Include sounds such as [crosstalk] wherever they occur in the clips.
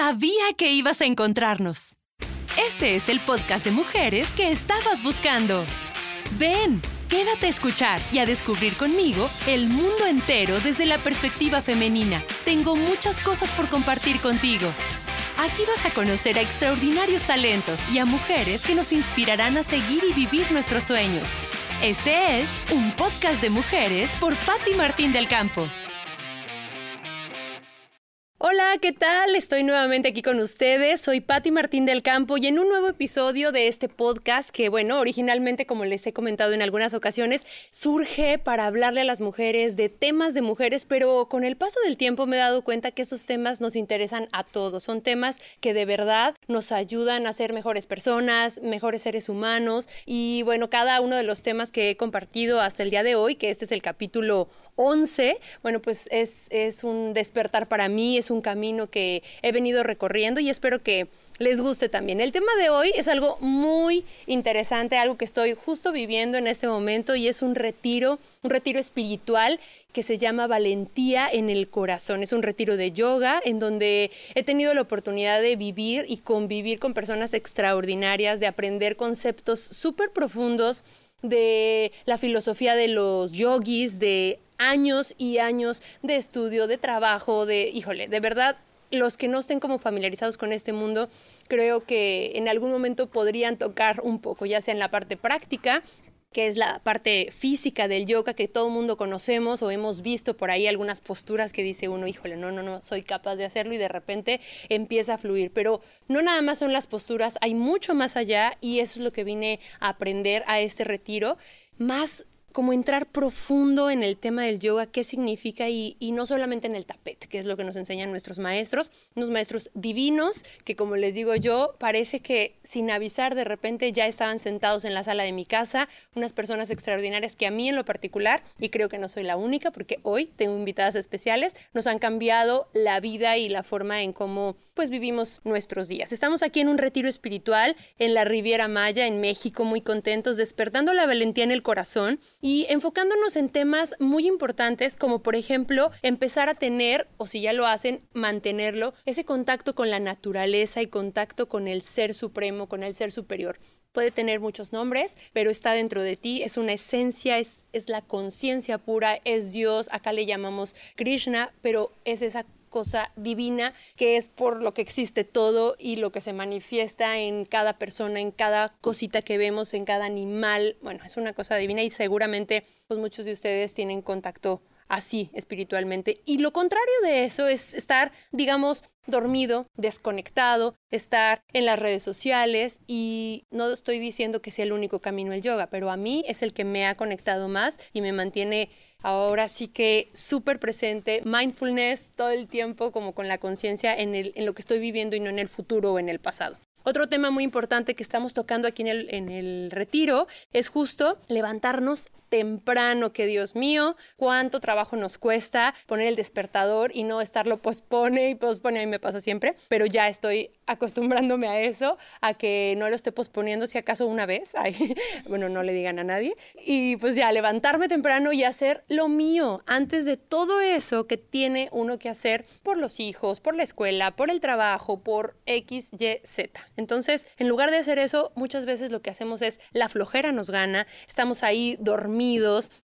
Sabía que ibas a encontrarnos. Este es el podcast de mujeres que estabas buscando. Ven, quédate a escuchar y a descubrir conmigo el mundo entero desde la perspectiva femenina. Tengo muchas cosas por compartir contigo. Aquí vas a conocer a extraordinarios talentos y a mujeres que nos inspirarán a seguir y vivir nuestros sueños. Este es un podcast de mujeres por Patti Martín del Campo. ¿Qué tal? Estoy nuevamente aquí con ustedes. Soy Patti Martín del Campo y en un nuevo episodio de este podcast que, bueno, originalmente, como les he comentado en algunas ocasiones, surge para hablarle a las mujeres de temas de mujeres, pero con el paso del tiempo me he dado cuenta que esos temas nos interesan a todos. Son temas que de verdad nos ayudan a ser mejores personas, mejores seres humanos y, bueno, cada uno de los temas que he compartido hasta el día de hoy, que este es el capítulo 11, bueno, pues es, es un despertar para mí, es un camino que he venido recorriendo y espero que les guste también. El tema de hoy es algo muy interesante, algo que estoy justo viviendo en este momento y es un retiro, un retiro espiritual que se llama Valentía en el Corazón. Es un retiro de yoga en donde he tenido la oportunidad de vivir y convivir con personas extraordinarias, de aprender conceptos súper profundos de la filosofía de los yogis, de años y años de estudio, de trabajo, de, híjole, de verdad, los que no estén como familiarizados con este mundo, creo que en algún momento podrían tocar un poco, ya sea en la parte práctica, que es la parte física del yoga que todo mundo conocemos o hemos visto por ahí algunas posturas que dice uno, híjole, no, no, no, soy capaz de hacerlo y de repente empieza a fluir. Pero no nada más son las posturas, hay mucho más allá y eso es lo que vine a aprender a este retiro, más como entrar profundo en el tema del yoga, qué significa y, no solamente en el tapete, que es lo que nos enseñan nuestros maestros, unos maestros divinos que como les digo yo, parece que sin avisar de repente ya estaban sentados en la sala de mi casa, unas personas extraordinarias que a mí en lo particular, y creo que no soy la única porque hoy tengo invitadas especiales, nos han cambiado la vida y la forma en cómo pues vivimos nuestros días. Estamos aquí en un retiro espiritual en la Riviera Maya, en México, muy contentos, despertando la valentía en el corazón y enfocándonos en temas muy importantes como por ejemplo empezar a tener, o si ya lo hacen, mantenerlo, ese contacto con la naturaleza y contacto con el ser supremo, con el ser superior puede tener muchos nombres, pero está dentro de ti, es una esencia, es, es la conciencia pura, es Dios, acá le llamamos Krishna, pero es esa cosa divina que es por lo que existe todo y lo que se manifiesta en cada persona, en cada cosita que vemos, en cada animal. Bueno, es una cosa divina y seguramente pues muchos de ustedes tienen contacto así espiritualmente. Y lo contrario de eso es estar, digamos, dormido, desconectado, estar en las redes sociales y no estoy diciendo que sea el único camino el yoga, pero a mí es el que me ha conectado más y me mantiene ahora sí que súper presente, mindfulness todo el tiempo como con la conciencia en, en lo que estoy viviendo y no en el futuro o en el pasado. Otro tema muy importante que estamos tocando aquí en el, en el retiro es justo levantarnos temprano, que Dios mío, cuánto trabajo nos cuesta poner el despertador y no estarlo pospone y pospone, a mí me pasa siempre, pero ya estoy acostumbrándome a eso, a que no lo esté posponiendo si acaso una vez, Ay, [laughs] bueno, no le digan a nadie, y pues ya levantarme temprano y hacer lo mío antes de todo eso que tiene uno que hacer por los hijos, por la escuela, por el trabajo, por X, Y, Z. Entonces, en lugar de hacer eso, muchas veces lo que hacemos es la flojera nos gana, estamos ahí dormidos,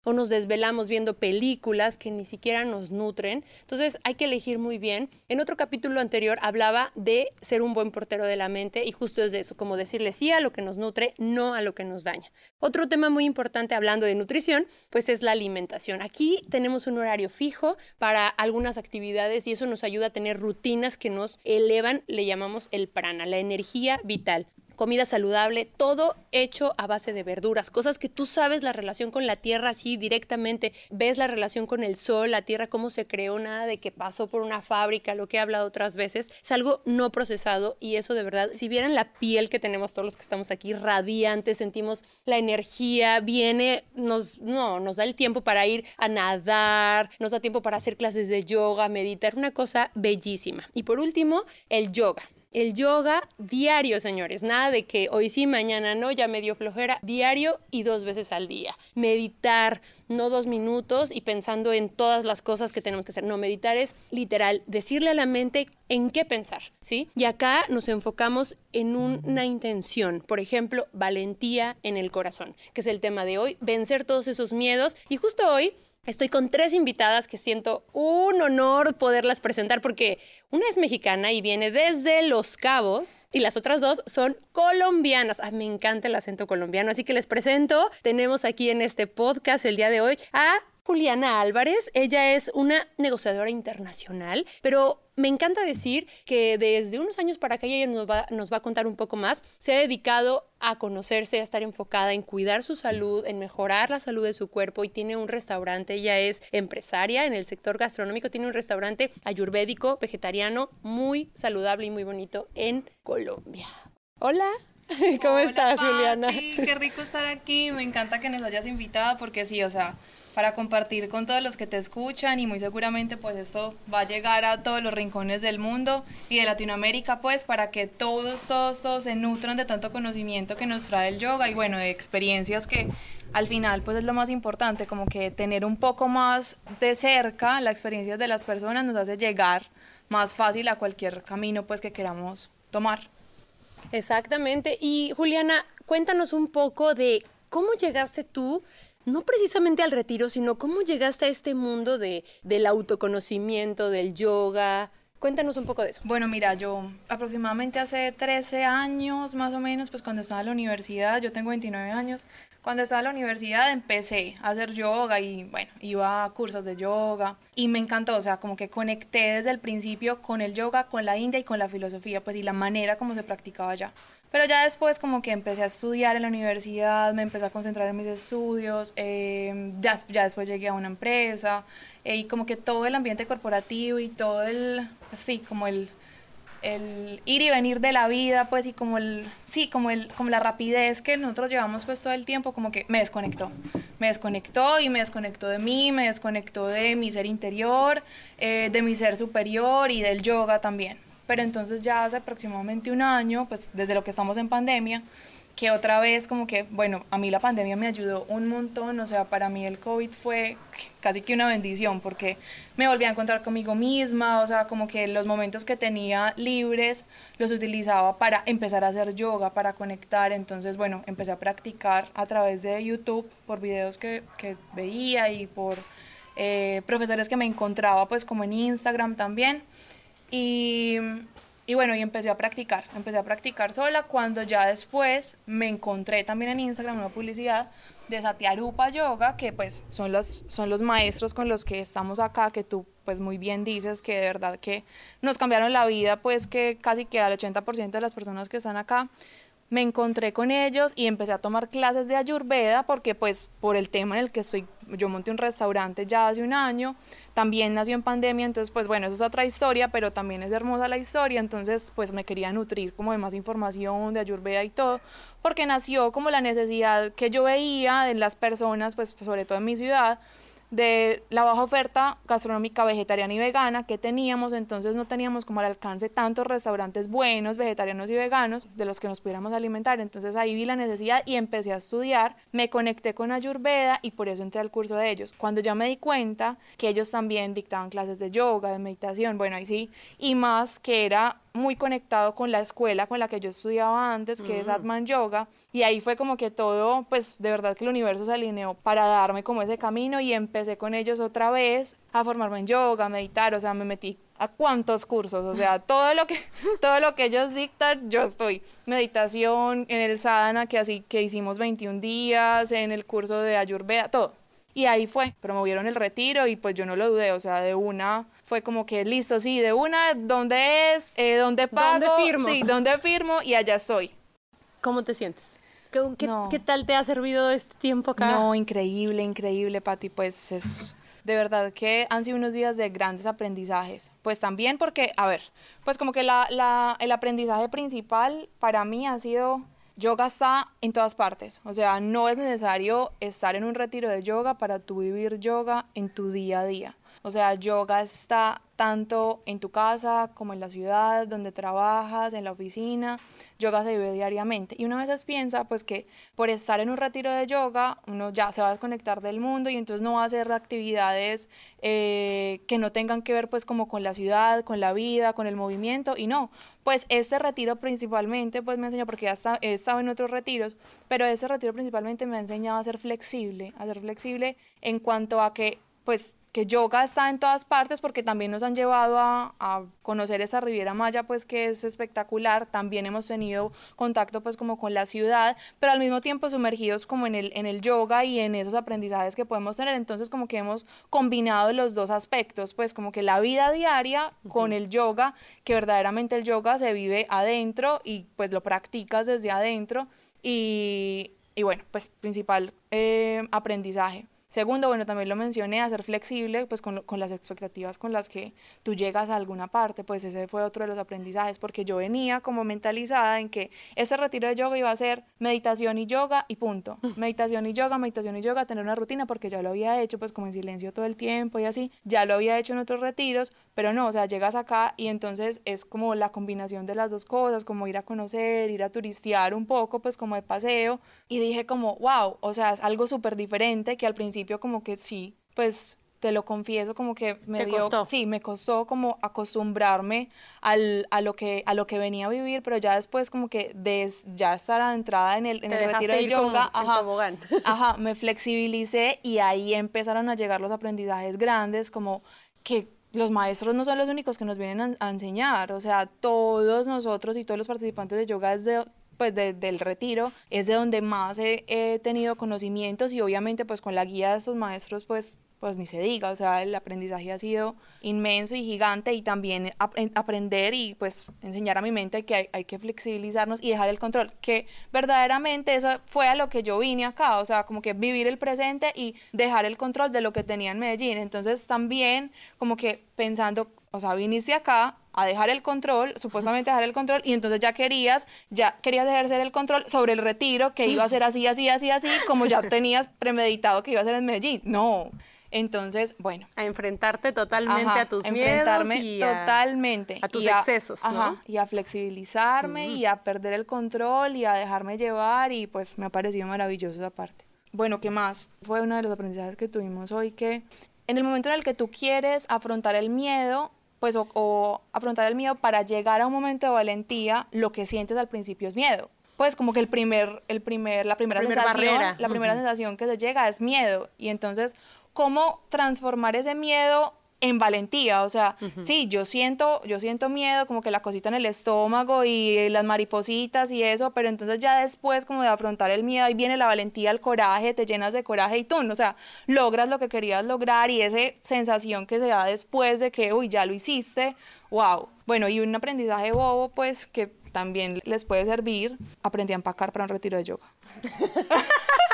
o nos desvelamos viendo películas que ni siquiera nos nutren. Entonces hay que elegir muy bien. En otro capítulo anterior hablaba de ser un buen portero de la mente y justo es de eso, como decirle sí a lo que nos nutre, no a lo que nos daña. Otro tema muy importante hablando de nutrición, pues es la alimentación. Aquí tenemos un horario fijo para algunas actividades y eso nos ayuda a tener rutinas que nos elevan, le llamamos el prana, la energía vital comida saludable, todo hecho a base de verduras, cosas que tú sabes la relación con la tierra así directamente, ves la relación con el sol, la tierra, cómo se creó, nada de que pasó por una fábrica, lo que he hablado otras veces, es algo no procesado y eso de verdad, si vieran la piel que tenemos todos los que estamos aquí, radiante, sentimos la energía, viene, nos, no, nos da el tiempo para ir a nadar, nos da tiempo para hacer clases de yoga, meditar, una cosa bellísima. Y por último, el yoga. El yoga diario, señores. Nada de que hoy sí, mañana no, ya me dio flojera. Diario y dos veces al día. Meditar, no dos minutos y pensando en todas las cosas que tenemos que hacer. No, meditar es literal, decirle a la mente en qué pensar, ¿sí? Y acá nos enfocamos en una intención. Por ejemplo, valentía en el corazón, que es el tema de hoy. Vencer todos esos miedos. Y justo hoy Estoy con tres invitadas que siento un honor poderlas presentar porque una es mexicana y viene desde Los Cabos y las otras dos son colombianas. me encanta el acento colombiano, así que les presento. Tenemos aquí en este podcast el día de hoy a Juliana Álvarez. Ella es una negociadora internacional, pero me encanta decir que desde unos años para acá ella nos va, nos va a contar un poco más. Se ha dedicado a conocerse, a estar enfocada en cuidar su salud, en mejorar la salud de su cuerpo y tiene un restaurante. Ella es empresaria en el sector gastronómico, tiene un restaurante ayurvédico, vegetariano, muy saludable y muy bonito en Colombia. Hola. [laughs] ¿Cómo estás, Juliana? Qué rico estar aquí. Me encanta que nos hayas invitado porque sí, o sea, para compartir con todos los que te escuchan y muy seguramente pues esto va a llegar a todos los rincones del mundo y de Latinoamérica pues para que todos, se nutran de tanto conocimiento que nos trae el yoga y bueno, de experiencias que al final pues es lo más importante, como que tener un poco más de cerca la experiencia de las personas nos hace llegar más fácil a cualquier camino pues que queramos tomar. Exactamente. Y Juliana, cuéntanos un poco de cómo llegaste tú no precisamente al retiro, sino cómo llegaste a este mundo de, del autoconocimiento, del yoga. Cuéntanos un poco de eso. Bueno, mira, yo aproximadamente hace 13 años más o menos, pues cuando estaba en la universidad, yo tengo 29 años, cuando estaba en la universidad empecé a hacer yoga y bueno, iba a cursos de yoga y me encantó, o sea, como que conecté desde el principio con el yoga, con la India y con la filosofía, pues y la manera como se practicaba allá. Pero ya después como que empecé a estudiar en la universidad, me empecé a concentrar en mis estudios, eh, ya, ya, después llegué a una empresa eh, y como que todo el ambiente corporativo y todo el, sí, como el, el ir y venir de la vida, pues y como el, sí, como el, como la rapidez que nosotros llevamos pues todo el tiempo, como que me desconectó, me desconectó y me desconectó de mí, me desconectó de mi ser interior, eh, de mi ser superior y del yoga también pero entonces ya hace aproximadamente un año, pues desde lo que estamos en pandemia, que otra vez como que, bueno, a mí la pandemia me ayudó un montón, o sea, para mí el COVID fue casi que una bendición porque me volví a encontrar conmigo misma, o sea, como que los momentos que tenía libres los utilizaba para empezar a hacer yoga, para conectar, entonces, bueno, empecé a practicar a través de YouTube por videos que, que veía y por eh, profesores que me encontraba pues como en Instagram también. Y, y bueno, y empecé a practicar, empecé a practicar sola cuando ya después me encontré también en Instagram una publicidad de Satyarupa Yoga, que pues son los, son los maestros con los que estamos acá, que tú pues muy bien dices que de verdad que nos cambiaron la vida, pues que casi que al 80% de las personas que están acá me encontré con ellos y empecé a tomar clases de ayurveda porque pues por el tema en el que estoy, yo monté un restaurante ya hace un año, también nació en pandemia, entonces pues bueno, eso es otra historia, pero también es hermosa la historia, entonces pues me quería nutrir como de más información de ayurveda y todo, porque nació como la necesidad que yo veía en las personas, pues sobre todo en mi ciudad, de la baja oferta gastronómica vegetariana y vegana que teníamos, entonces no teníamos como al alcance tantos restaurantes buenos, vegetarianos y veganos, de los que nos pudiéramos alimentar. Entonces ahí vi la necesidad y empecé a estudiar, me conecté con Ayurveda y por eso entré al curso de ellos. Cuando ya me di cuenta que ellos también dictaban clases de yoga, de meditación, bueno, ahí sí, y más que era muy conectado con la escuela con la que yo estudiaba antes, que es mm. Atman Yoga, y ahí fue como que todo, pues de verdad que el universo se alineó para darme como ese camino y empecé con ellos otra vez a formarme en yoga, a meditar, o sea, me metí a cuántos cursos, o sea, todo lo que [laughs] todo lo que ellos dictan, yo estoy. Meditación en el sadhana que así que hicimos 21 días, en el curso de Ayurveda, todo. Y ahí fue, promovieron el retiro y pues yo no lo dudé, o sea, de una fue como que listo, sí, de una, ¿dónde es? Eh, ¿Dónde pago? ¿Dónde firmo? Sí, ¿dónde firmo? Y allá soy. ¿Cómo te sientes? ¿Qué, tal te ha servido este tiempo acá? No, increíble, increíble, Pati. Pues es de verdad que han sido unos días de grandes aprendizajes. Pues también porque, a ver, pues como que la, la, el aprendizaje principal para mí ha sido yoga está en todas partes. O sea, no es necesario estar en un retiro de yoga para tú vivir yoga en tu día a día. O sea, yoga está tanto en tu casa como en la ciudad, donde trabajas, en la oficina. Yoga se vive diariamente. Y uno a veces piensa pues que por estar en un retiro de yoga, uno ya se va a desconectar del mundo y entonces no va a hacer actividades eh, que no tengan que ver pues como con la ciudad, con la vida, con el movimiento. Y no, pues este retiro principalmente pues me enseñó, porque ya he estado en otros retiros, pero este retiro principalmente me ha enseñado a ser flexible, a ser flexible en cuanto a que pues que yoga está en todas partes porque también nos han llevado a, conocer esa Riviera Maya, pues que es espectacular. También hemos tenido contacto pues como con la ciudad, pero al mismo tiempo sumergidos como en el, en el yoga y en esos aprendizajes que podemos tener. Entonces como que hemos combinado los dos aspectos, pues como que la vida diaria con el yoga, que verdaderamente el yoga se vive adentro y pues lo practicas desde adentro. Y, y bueno, pues principal eh, aprendizaje. Segundo, bueno, también lo mencioné, a ser flexible pues con, con, las expectativas con las que tú llegas a alguna parte, pues ese fue otro de los aprendizajes, porque yo venía como mentalizada en que este retiro de yoga iba a ser meditación y yoga y punto. [laughs] Meditación y yoga, meditación y yoga, tener una rutina, porque ya lo había hecho pues como en silencio todo el tiempo y así, ya lo había hecho en otros retiros, pero no, o sea, llegas acá y entonces es como la combinación de las dos cosas, como ir a conocer, ir a turistear un poco, pues como de paseo, y dije como, wow, o sea, es algo súper diferente que al principio como que sí, pues te lo confieso como que me dio sí me costó como acostumbrarme al, a lo que a lo que venía a vivir pero ya después como que des, ya estar adentrada en el, en el retiro de yoga ajá, [laughs] ajá me flexibilicé y ahí empezaron a llegar los aprendizajes grandes como que los maestros no son los únicos que nos vienen a, enseñar, o sea, todos nosotros y todos los participantes de yoga desde pues del retiro es de donde más he, he, tenido conocimientos y obviamente pues con la guía de esos maestros pues pues ni se diga, o sea, el aprendizaje ha sido inmenso y gigante y también aprender y pues enseñar a mi mente que hay, hay, que flexibilizarnos y dejar el control, que verdaderamente eso fue a lo que yo vine acá, o sea, como que vivir el presente y dejar el control de lo que tenía en Medellín, entonces también como que pensando, o sea, viniste acá a dejar el control, supuestamente dejar el control, y entonces ya querías, ya querías ejercer el control sobre el retiro, que iba a ser así, así, así, así, como ya tenías premeditado que iba a ser en Medellín. No. Entonces, bueno. A enfrentarte totalmente a tus miedos y totalmente. A, tus excesos, ¿no? y a flexibilizarme y a perder el control y a dejarme llevar y pues me ha parecido maravilloso esa parte. Bueno, ¿qué más? Fue uno de los aprendizajes que tuvimos hoy que en el momento en el que tú quieres afrontar el miedo, pues o, afrontar el miedo para llegar a un momento de valentía, lo que sientes al principio es miedo. Pues como que el primer, el primer, la primera sensación, la primera sensación que se llega es miedo. Y entonces, ¿cómo transformar ese miedo en valentía, o sea, sí, yo siento, yo siento miedo, como que la cosita en el estómago y las maripositas y eso, pero entonces ya después como de afrontar el miedo, ahí viene la valentía, el coraje, te llenas de coraje y tú, o sea, logras lo que querías lograr y esa sensación que se da después de que, uy, ya lo hiciste, wow. Bueno, y un aprendizaje bobo, pues, que también les puede servir, aprendí a empacar para un retiro de yoga. [laughs]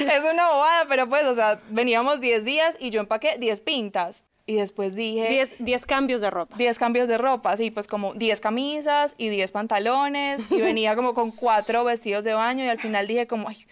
es una bobada, pero pues, o sea, veníamos 10 días y yo empaqué 10 pintas. Y después dije... 10 cambios de ropa. 10 cambios de ropa, sí, pues como 10 camisas y 10 pantalones y venía como con 4 vestidos de baño y al final dije como, Ay,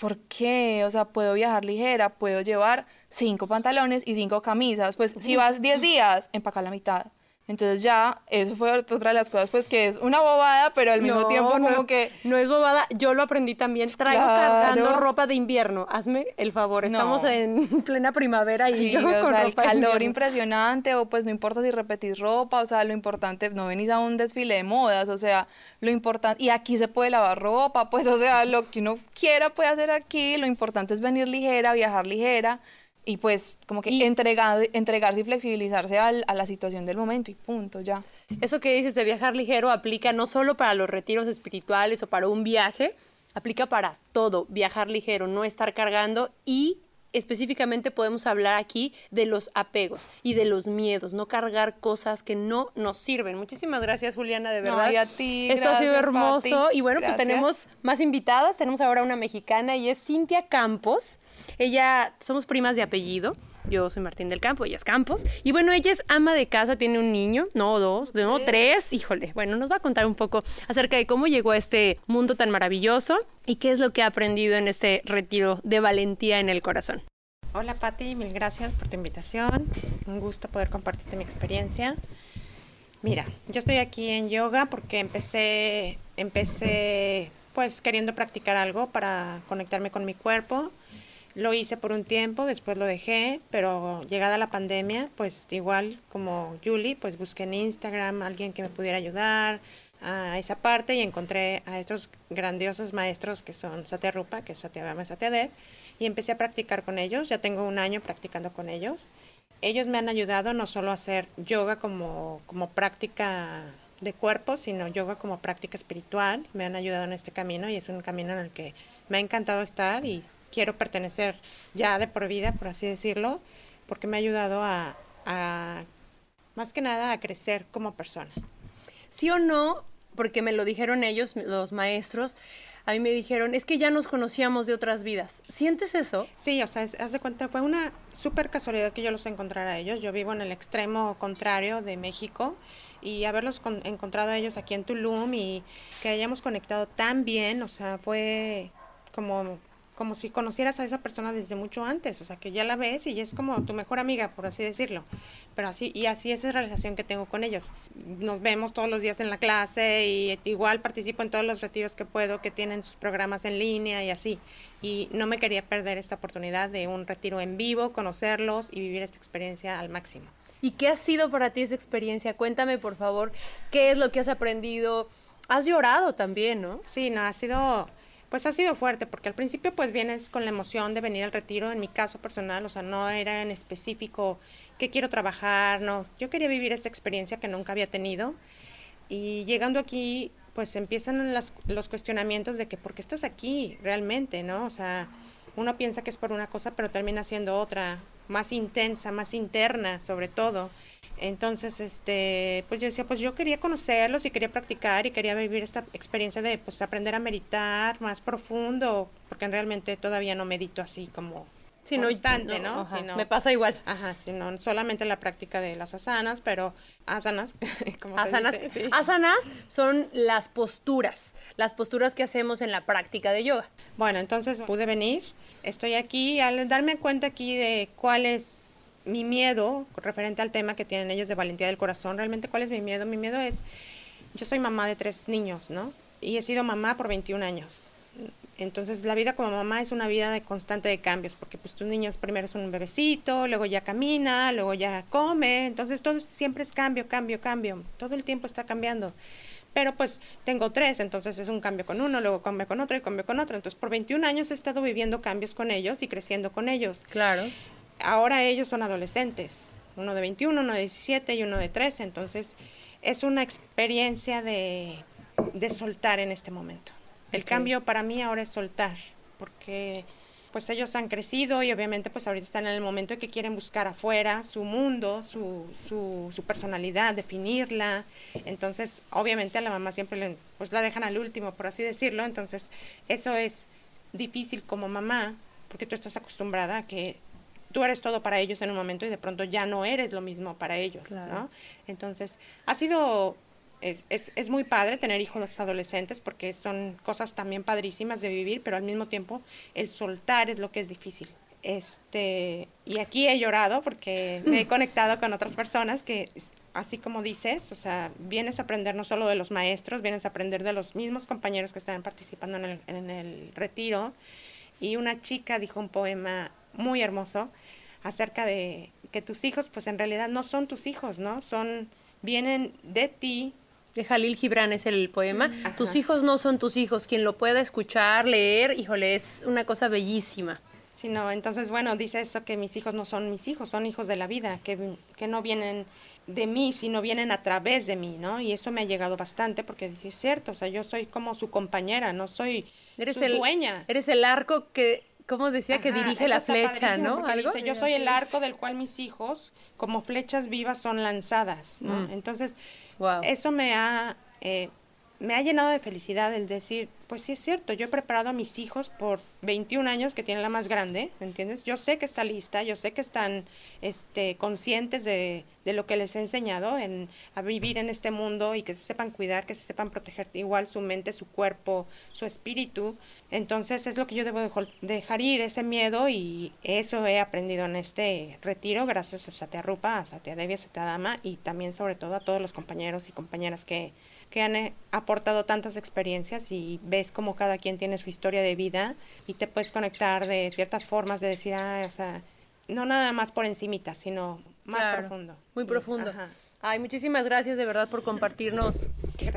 ¿por qué? O sea, puedo viajar ligera, puedo llevar 5 pantalones y 5 camisas. Pues si vas 10 días, empaca la mitad. Entonces ya, eso fue otra de las cosas, pues que es una bobada, pero al mismo tiempo como que... No es bobada, yo lo aprendí también. Traigo cargando ropa de invierno, hazme el favor, estamos en [laughs] plena primavera y yo o sea, el calor impresionante, o pues no importa si repetís ropa, o sea, lo importante, no venís a un desfile de modas, o sea, lo importante, y aquí se puede lavar ropa, pues o sea, lo que uno quiera puede hacer aquí, lo importante es venir ligera, viajar ligera, y pues como que entregar, entregarse y flexibilizarse a la situación del momento y punto, ya. Eso que dices de viajar ligero aplica no solo para los retiros espirituales o para un viaje, aplica para todo, viajar ligero, no estar cargando y específicamente podemos hablar aquí de los apegos y de los miedos, no cargar cosas que no nos sirven. Muchísimas gracias, Juliana, de verdad. a ti. Esto ha sido hermoso. Y bueno, pues tenemos más invitadas. Tenemos ahora una mexicana y es Cintia Campos. Ella, somos primas de apellido. Yo soy Martín del Campo, ella es Campos. Y bueno, ella es ama de casa, tiene un niño, no dos, no tres. Híjole, bueno, nos va a contar un poco acerca de cómo llegó a este mundo tan maravilloso y qué es lo que ha aprendido en este retiro de valentía en el corazón. Hola Patti, mil gracias por tu invitación. Un gusto poder compartirte mi experiencia. Mira, yo estoy aquí en yoga porque empecé, empecé pues queriendo practicar algo para conectarme con mi cuerpo. Lo hice por un tiempo, después lo dejé, pero llegada la pandemia, pues igual como Julie, pues busqué en Instagram a alguien que me pudiera ayudar a esa parte y encontré a estos grandiosos maestros que son Satya Rupa, que es Satyagama Satyadev, y empecé a practicar con ellos. Ya tengo un año practicando con ellos. Ellos me han ayudado no solo a hacer yoga como, como práctica de cuerpo, sino yoga como práctica espiritual. Me han ayudado en este camino y es un camino en el que me ha encantado estar y quiero pertenecer ya de por vida, por así decirlo, porque me ha ayudado a, a más que nada, a crecer como persona. ¿Sí o no? Porque me lo dijeron ellos, los maestros, a mí me dijeron, es que ya nos conocíamos de otras vidas. ¿Sientes eso? Sí, o sea, haz de cuenta, fue una súper casualidad que yo los encontrara a ellos. Yo vivo en el extremo contrario de México y haberlos encontrado a ellos aquí en Tulum y que hayamos conectado tan bien, o sea, fue como como si conocieras a esa persona desde mucho antes, o sea, que ya la ves y ya es como tu mejor amiga, por así decirlo. Pero así, y así es la relación que tengo con ellos. Nos vemos todos los días en la clase y igual participo en todos los retiros que puedo, que tienen sus programas en línea y así. Y no me quería perder esta oportunidad de un retiro en vivo, conocerlos y vivir esta experiencia al máximo. ¿Y qué ha sido para ti esa experiencia? Cuéntame, por favor, qué es lo que has aprendido. Has llorado también, ¿no? Sí, no, ha sido pues ha sido fuerte, porque al principio pues vienes con la emoción de venir al retiro, en mi caso personal, o sea, no era en específico que quiero trabajar, no, yo quería vivir esta experiencia que nunca había tenido y llegando aquí pues empiezan las, los cuestionamientos de que por qué estás aquí realmente, ¿no? O sea, uno piensa que es por una cosa, pero termina siendo otra, más intensa, más interna sobre todo. Entonces, este, pues yo decía, pues yo quería conocerlos y quería practicar y quería vivir esta experiencia de pues aprender a meditar más profundo, porque realmente todavía no medito así como constante, ¿no? me pasa igual. Ajá, sino solamente la práctica de las asanas, pero asanas, [laughs] como asanas, asanas son las posturas, las posturas que hacemos en la práctica de yoga. Bueno, entonces pude venir, estoy aquí, al darme cuenta aquí de cuál es mi miedo referente al tema que tienen ellos de valentía del corazón, realmente cuál es mi miedo? Mi miedo es, yo soy mamá de tres niños, ¿no? Y he sido mamá por 21 años. Entonces la vida como mamá es una vida de constante de cambios, porque pues tus niños primero es un bebecito, luego ya camina, luego ya come, entonces todo siempre es cambio, cambio, cambio, todo el tiempo está cambiando. Pero pues tengo tres, entonces es un cambio con uno, luego cambio con otro y cambio con otro. Entonces por 21 años he estado viviendo cambios con ellos y creciendo con ellos. Claro ahora ellos son adolescentes, uno de 21, uno de 17 y uno de 13, entonces es una experiencia de, soltar en este momento. El cambio para mí ahora es soltar, porque pues ellos han crecido y obviamente pues ahorita están en el momento en que quieren buscar afuera su mundo, su, su, su personalidad, definirla. Entonces, obviamente a la mamá siempre pues la dejan al último, por así decirlo. Entonces, eso es difícil como mamá, porque tú estás acostumbrada a que tú eres todo para ellos en un momento y de pronto ya no eres lo mismo para ellos, ¿no? Entonces, ha sido, es, es, es, muy padre tener hijos adolescentes porque son cosas también padrísimas de vivir, pero al mismo tiempo el soltar es lo que es difícil. Este, y aquí he llorado porque me he [laughs] conectado con otras personas que, así como dices, o sea, vienes a aprender no solo de los maestros, vienes a aprender de los mismos compañeros que están participando en el, en el retiro. Y una chica dijo un poema muy hermoso acerca de que tus hijos pues en realidad no son tus hijos, ¿no? Son, vienen de ti. De Jalil Gibran es el poema. Tus hijos no son tus hijos. Quien lo pueda escuchar, leer, híjole, es una cosa bellísima. Sí, no, entonces, bueno, dice eso que mis hijos no son mis hijos, son hijos de la vida, que, que no vienen de mí, sino vienen a través de mí, ¿no? Y eso me ha llegado bastante porque es cierto, o sea, yo soy como su compañera, no soy eres su el, dueña. Eres el arco que ¿Cómo decía que dirige la flecha, no? Dice, yo soy el arco del cual mis hijos, como flechas vivas, son lanzadas, ¿no? Mm. Entonces, eso me ha, eh, me ha llenado de felicidad el decir, pues sí es cierto, yo he preparado a mis hijos por 21 años, que tiene la más grande, ¿me entiendes? Yo sé que está lista, yo sé que están este, conscientes de, de lo que les he enseñado en, a vivir en este mundo y que se sepan cuidar, que se sepan proteger igual su mente, su cuerpo, su espíritu. Entonces es lo que yo debo dejar ir, ese miedo y eso he aprendido en este retiro gracias a Satya Rupa, a Satya Devi, a Satya Dama y también sobre todo a todos los compañeros y compañeras que que han eh, aportado tantas experiencias y ves como cada quien tiene su historia de vida y te puedes conectar de ciertas formas de decir, ah, o sea, no nada más por encimita, sino más profundo. Muy profundo. Ay, muchísimas gracias de verdad por compartirnos,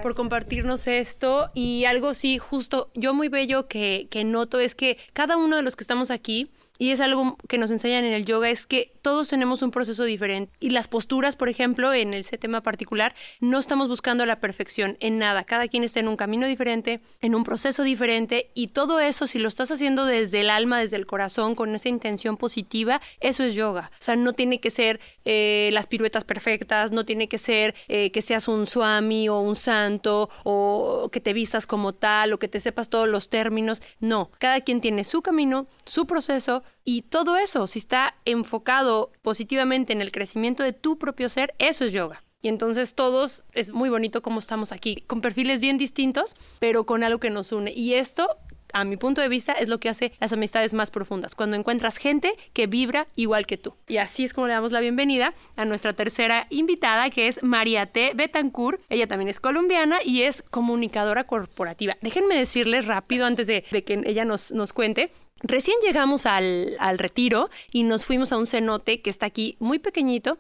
por compartirnos esto. Y algo sí, justo, yo muy bello que, que noto es que cada uno de los que estamos aquí, y es algo que nos enseñan en el yoga, es que todos tenemos un proceso diferente. Y las posturas, por ejemplo, en ese tema particular, no estamos buscando la perfección en nada. Cada quien está en un camino diferente, en un proceso diferente, y todo eso, si lo estás haciendo desde el alma, desde el corazón, con esa intención positiva, eso es yoga. O sea, no tiene que ser eh, las piruetas perfectas, no tiene que ser eh, que seas un swami o un santo, o que te vistas como tal, o que te sepas todos los términos. No, cada quien tiene su camino, su proceso, y todo eso, si está enfocado positivamente en el crecimiento de tu propio ser, eso es yoga. Y entonces todos, es muy bonito como estamos aquí, con perfiles bien distintos, pero con algo que nos une. Y esto a mi punto de vista, es lo que hace las amistades más profundas, cuando encuentras gente que vibra igual que tú. Y así es como le damos la bienvenida a nuestra tercera invitada, que es María T. Betancourt. Ella también es colombiana y es comunicadora corporativa. Déjenme decirles rápido, antes de, que ella nos, nos cuente, Recién llegamos al, retiro y nos fuimos a un cenote que está aquí muy pequeñito,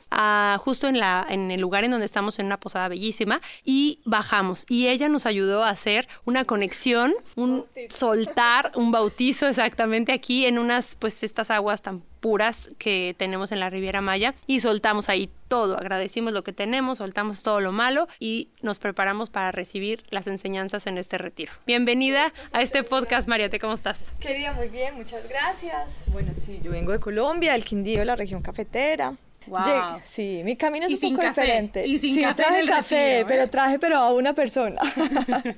justo en, la, en el lugar en donde estamos, en una posada bellísima, y bajamos. Y ella nos ayudó a hacer una conexión, un soltar, un bautizo exactamente aquí en unas, pues estas aguas tan puras que tenemos en la Riviera Maya y soltamos ahí todo, agradecimos lo que tenemos, soltamos todo lo malo y nos preparamos para recibir las enseñanzas en este retiro. Bienvenida a este podcast, Mariate, ¿cómo estás? Querida, muy bien, muchas gracias. Bueno, sí, yo vengo de Colombia, del Quindío, la región cafetera. Wow. sí, mi camino es un poco diferente. Y sí, café traje café, pero traje pero a una persona. [laughs]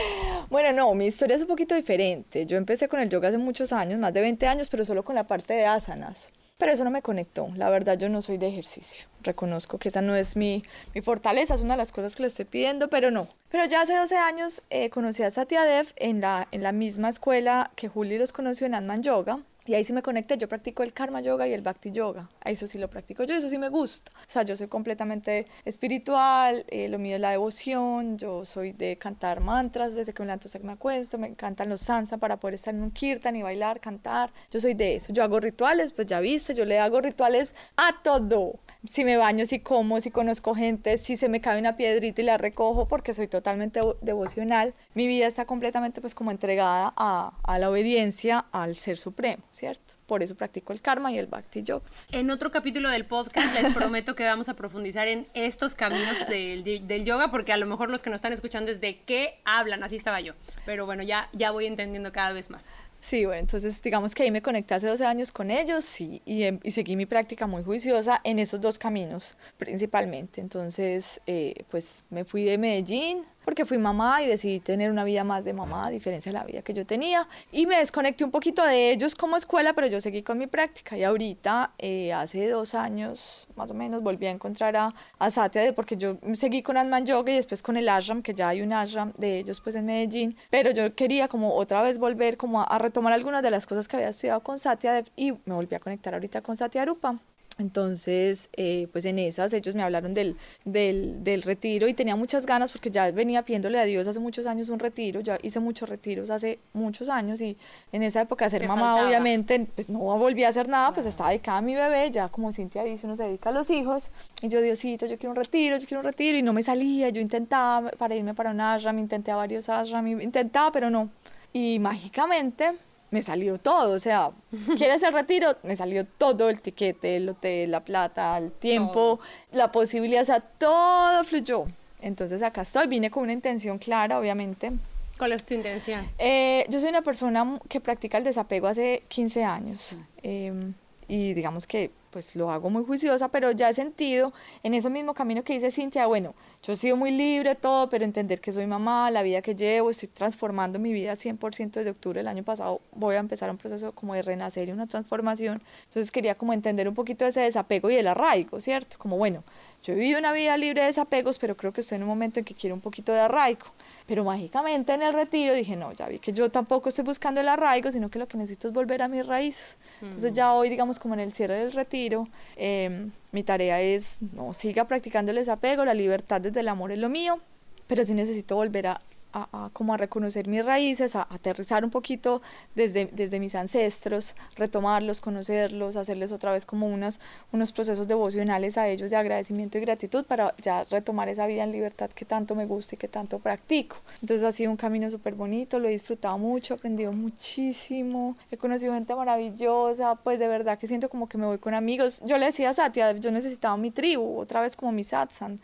[laughs] bueno, no, mi historia es un poquito diferente. Yo empecé con el yoga hace muchos años, más de 20 años, pero solo con la parte de asanas. Pero eso no me conectó. La verdad, yo no soy de ejercicio. Reconozco que esa no es mi, mi fortaleza, es una de las cosas que le estoy pidiendo, pero no. Pero ya hace 12 años eh, conocí a Satya Dev en la, en la misma escuela que Juli los conoció en Atman Yoga. Y ahí sí me conecté, yo practico el karma yoga y el bhakti yoga. Eso sí lo practico yo, eso sí me gusta. O sea, yo soy completamente espiritual, eh, lo mío es la devoción, yo soy de cantar mantras desde que me levanto hasta que me acuesto, me encantan los sansa para poder estar en un kirtan y bailar, cantar. Yo soy de eso. Yo hago rituales, pues ya viste, yo le hago rituales a todo. Si me baño, si como, si conozco gente, si se me cae una piedrita y la recojo porque soy totalmente devocional. Mi vida está completamente pues como entregada a, a la obediencia al Ser Supremo. ¿cierto? Por eso practico el karma y el bhakti yoga. En otro capítulo del podcast les prometo que vamos a profundizar en estos caminos del, del, yoga, porque a lo mejor los que nos están escuchando es de qué hablan, así estaba yo. Pero bueno, ya, ya voy entendiendo cada vez más. Sí, bueno, entonces digamos que ahí me conecté hace 12 años con ellos y, y, y seguí mi práctica muy juiciosa en esos dos caminos principalmente. Entonces, eh, pues me fui de Medellín porque fui mamá y decidí tener una vida más de mamá, a diferencia de la vida que yo tenía. Y me desconecté un poquito de ellos como escuela, pero yo seguí con mi práctica. Y ahorita, eh, hace dos años más o menos, volví a encontrar a, a Satya, porque yo seguí con Atman Yoga y después con el ashram, que ya hay un ashram de ellos pues en Medellín. Pero yo quería como otra vez volver como a, a retomar algunas de las cosas que había estudiado con Satya y me volví a conectar ahorita con Satya Rupa. Entonces, eh, pues en esas ellos me hablaron del, del, del, retiro y tenía muchas ganas porque ya venía pidiéndole a Dios hace muchos años un retiro, ya hice muchos retiros hace muchos años y en esa época ser mamá obviamente pues no volví a hacer nada, pues estaba dedicada a mi bebé, ya como Cintia dice, uno se dedica a los hijos y yo Diosito, yo quiero un retiro, yo quiero un retiro y no me salía, yo intentaba para irme para un ashram, intenté a varios ashram, intentaba pero no. Y mágicamente me salió todo, o sea, [laughs] ¿quieres el retiro? Me salió todo, el tiquete, el hotel, la plata, el tiempo, la posibilidad, o sea, todo fluyó. Entonces acá estoy, vine con una intención clara, obviamente. ¿Cuál es tu intención? Eh, yo soy una persona que practica el desapego hace 15 años. Eh, y digamos que pues lo hago muy juiciosa, pero ya he sentido en ese mismo camino que dice Cintia, bueno, yo he sido muy libre, todo, pero entender que soy mamá, la vida que llevo, estoy transformando mi vida 100% desde octubre del año pasado, voy a empezar un proceso como de renacer y una transformación. Entonces quería como entender un poquito ese desapego y el arraigo, ¿cierto? Como bueno, yo he vivido una vida libre de desapegos, pero creo que estoy en un momento en que quiero un poquito de arraigo. Pero mágicamente en el retiro dije, no, ya vi que yo tampoco estoy buscando el arraigo, sino que lo que necesito es volver a mis raíces. Entonces ya hoy, digamos, como en el cierre del retiro, em, mi tarea es, no, siga practicando el desapego, la libertad desde el amor es lo mío, pero sí necesito volver a a, como a reconocer mis raíces, a, aterrizar un poquito desde, desde mis ancestros, retomarlos, conocerlos, hacerles otra vez como unas, unos procesos devocionales a ellos de agradecimiento y gratitud para ya retomar esa vida en libertad que tanto me gusta y que tanto practico. Entonces ha sido un camino súper bonito, lo he disfrutado mucho, he aprendido muchísimo, he conocido gente maravillosa, pues de verdad que siento como que me voy con amigos. Yo le decía a Satya, yo necesitaba mi tribu, otra vez como mi satsang.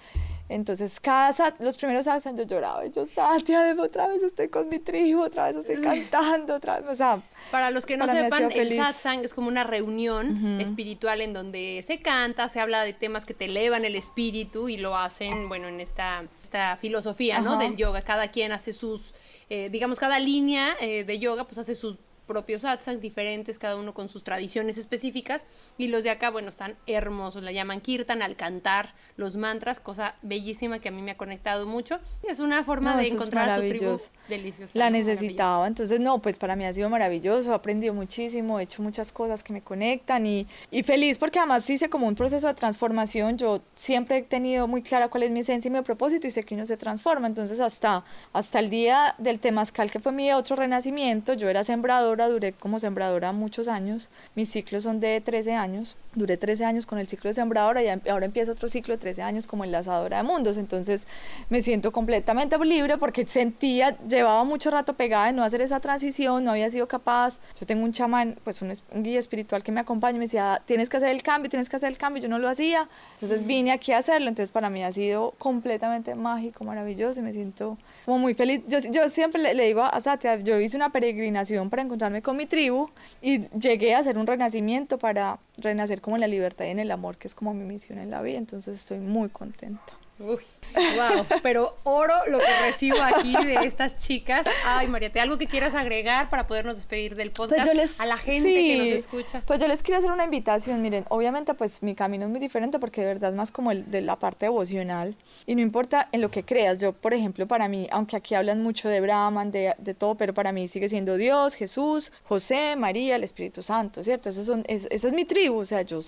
Entonces, cada los primeros satsang yo lloraba, y yo, Satya, otra vez estoy con mi tribu, otra vez estoy cantando, otra vez, o sea... Para los que no sepan, el satsang es como una reunión espiritual en donde se canta, se habla de temas que te elevan el espíritu y lo hacen, bueno, en esta, esta filosofía, ¿no? Del yoga, cada quien hace sus, eh, digamos, cada línea eh, de yoga, pues hace sus propios satsang diferentes, cada uno con sus tradiciones específicas. Y los de acá, bueno, están hermosos, la llaman kirtan al cantar los mantras, cosa bellísima que a mí me ha conectado mucho. Es una forma de encontrar a tu tribu deliciosa. La necesitaba, entonces no, pues para mí ha sido maravilloso, he aprendido muchísimo, he hecho muchas cosas que me conectan y, y feliz porque además hice como un proceso de transformación. Yo siempre he tenido muy clara cuál es mi esencia y mi propósito y sé que uno se transforma. Entonces hasta, hasta el día del temazcal, que fue mi otro renacimiento, yo era sembrador duré como sembradora muchos años. Mis ciclos son de 13 años. Duré 13 años con el ciclo de sembradora y ahora empieza otro ciclo de 13 años como enlazadora de mundos. Entonces me siento completamente libre porque sentía, llevaba mucho rato pegada de no hacer esa transición, no había sido capaz. Yo tengo un chamán, pues un, guía espiritual que me acompaña y me decía, tienes que hacer el cambio, tienes que hacer el cambio. Yo no lo hacía. Entonces vine aquí a hacerlo. Entonces para mí ha sido completamente mágico, maravilloso y me siento como muy feliz. Yo, yo siempre le, le digo a Satya, yo hice una peregrinación para encontrarme con mi tribu y llegué a hacer un renacimiento para renacer como en la libertad y en el amor, que es como mi misión en la vida. Entonces estoy muy contenta. Uy, wow, pero oro lo que recibo aquí de estas chicas. Ay, María, ¿te algo que quieras agregar para podernos despedir del pues podcast a la gente que nos escucha? Pues yo les quiero hacer una invitación. Miren, obviamente, pues mi camino es muy diferente porque de verdad es más como el de la parte devocional y no importa en lo que creas. Yo, por ejemplo, para mí, aunque aquí hablan mucho de Brahman, de, de todo, pero para mí sigue siendo Dios, Jesús, José, María, el Espíritu Santo, ¿cierto? Eso son, esa es mi tribu, o sea, yo,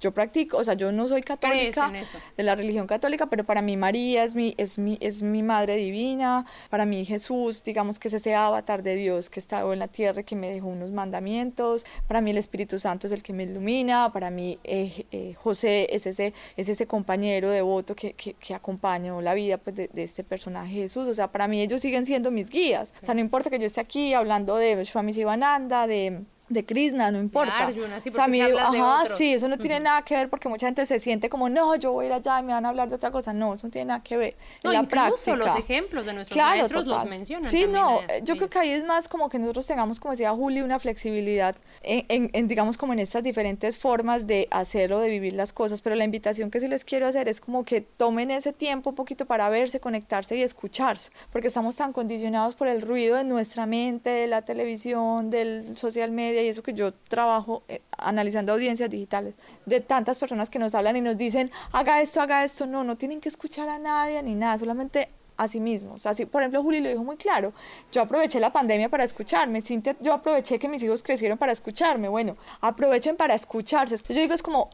yo practico, o sea, yo no soy católica de la religión católica, pero para para mí María es mi, es mi, es mi madre divina, para mí Jesús, digamos que es ese avatar de Dios que estaba en la tierra, que me dejó unos mandamientos, para mí el Espíritu Santo es el que me ilumina, para mí eh, eh, José es ese, es ese compañero devoto que, que, que acompañó la vida pues, de, de, este personaje Jesús, o sea, para mí ellos siguen siendo mis guías, o sea, no importa que yo esté aquí hablando de Swami Sivananda, de de Krishna, no importa. Arjuna, sí, o sea, a mí, ajá, sí, eso no tiene nada que ver porque mucha gente se siente como, no, yo voy a ir allá y me van a hablar de otra cosa. No, eso no tiene nada que ver. No, en la práctica. los ejemplos de nuestros maestros los mencionan. Sí, no, yo creo que ahí es más como que nosotros tengamos, como decía Juli, una flexibilidad en, en, digamos, como en estas diferentes formas de hacer o de vivir las cosas. Pero la invitación que sí les quiero hacer es como que tomen ese tiempo un poquito para verse, conectarse y escucharse, porque estamos tan condicionados por el ruido de nuestra mente, de la televisión, del social media y eso que yo trabajo eh, analizando audiencias digitales de tantas personas que nos hablan y nos dicen, haga esto, haga esto, no, no tienen que escuchar a nadie ni nada, solamente a sí mismos. Así, por ejemplo, Juli lo dijo muy claro, yo aproveché la pandemia para escucharme, Cintia, yo aproveché que mis hijos crecieron para escucharme, bueno, aprovechen para escucharse. Yo digo, es como,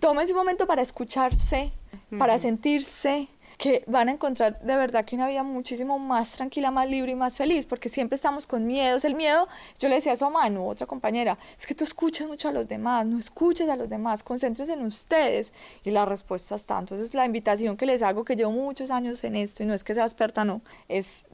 tómense un momento para escucharse, para sentirse, que van a encontrar de verdad que una vida muchísimo más tranquila, más libre y más feliz, porque siempre estamos con miedos. El miedo, yo le decía eso a Manu, otra compañera, es que tú escuchas mucho a los demás, no escuches a los demás, concéntrese en ustedes. Y la respuesta está. Entonces, la invitación que les hago, que llevo muchos años en esto, y no es que sea experta, no, es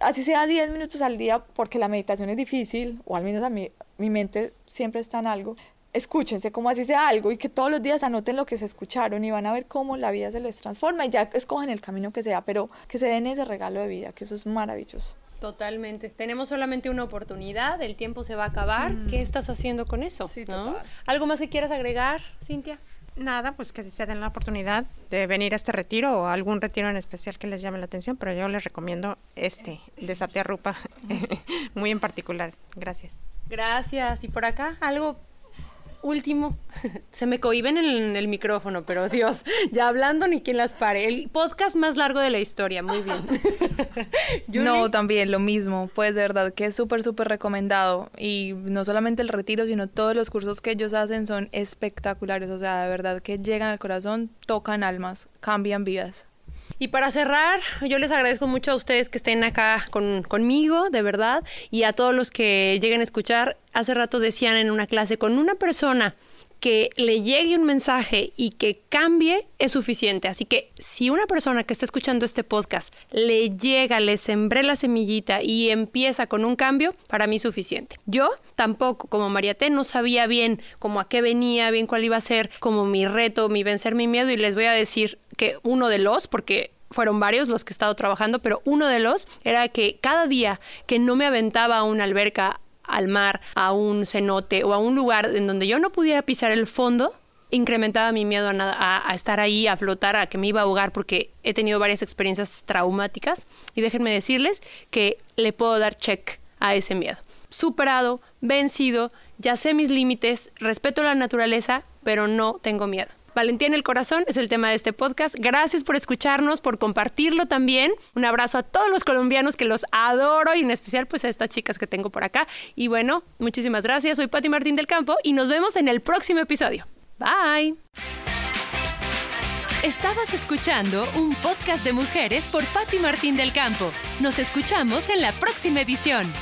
así sea 10 minutos al día, porque la meditación es difícil, o al menos a mí, mi mente siempre está en algo, escúchense como así sea algo y que todos los días anoten lo que se escucharon y van a ver cómo la vida se les transforma y ya escogen el camino que sea, pero que se den ese regalo de vida, que eso es maravilloso. Totalmente. Tenemos solamente una oportunidad, el tiempo se va a acabar. ¿Qué estás haciendo con eso? Sí, ¿no? total. ¿Algo más que quieras agregar, Cintia? Nada, pues que se den la oportunidad de venir a este retiro o algún retiro en especial que les llame la atención, pero yo les recomiendo este de Satearrupa, [laughs] muy en particular. Gracias. Gracias. ¿Y por acá? ¿Algo último? [laughs] Se me cohiben en el micrófono, pero Dios, [laughs] ya hablando ni quien las pare. El podcast más largo de la historia, muy bien. [laughs] No, también lo mismo. Pues de verdad que es súper, súper recomendado. Y no solamente el retiro, sino todos los cursos que ellos hacen son espectaculares. O sea, de verdad que llegan al corazón, tocan almas, cambian vidas. Y para cerrar, yo les agradezco mucho a ustedes que estén acá con- conmigo, de verdad, y a todos los que lleguen a escuchar. Hace rato decían en una clase, con una persona que le llegue un mensaje y que cambie es suficiente. Así que si una persona que está escuchando este podcast le llega, le sembré la semillita y empieza con un cambio, para mí es suficiente. Yo tampoco, como Mariate, no sabía bien como a qué venía, bien cuál iba a ser como mi reto, mi vencer mi miedo y les voy a decir que uno de los, porque fueron varios los que he estado trabajando, pero uno de los era que cada día que no me aventaba a una alberca, al mar, a un cenote o a un lugar en donde yo no pudiera pisar el fondo, incrementaba mi miedo a, estar ahí, a flotar, a que me iba a ahogar, porque he tenido varias experiencias traumáticas. Y déjenme decirles que le puedo dar check a ese miedo. Superado, vencido, ya sé mis límites, respeto la naturaleza, pero no tengo miedo. Valentía en el corazón es el tema de este podcast. Gracias por escucharnos, por compartirlo también. Un abrazo a todos los colombianos que los adoro y en especial pues a estas chicas que tengo por acá. Y bueno, muchísimas gracias. Soy Pati Martín del Campo y nos vemos en el próximo episodio. Bye. Estabas escuchando un podcast de mujeres por Patti Martín del Campo. Nos escuchamos en la próxima edición.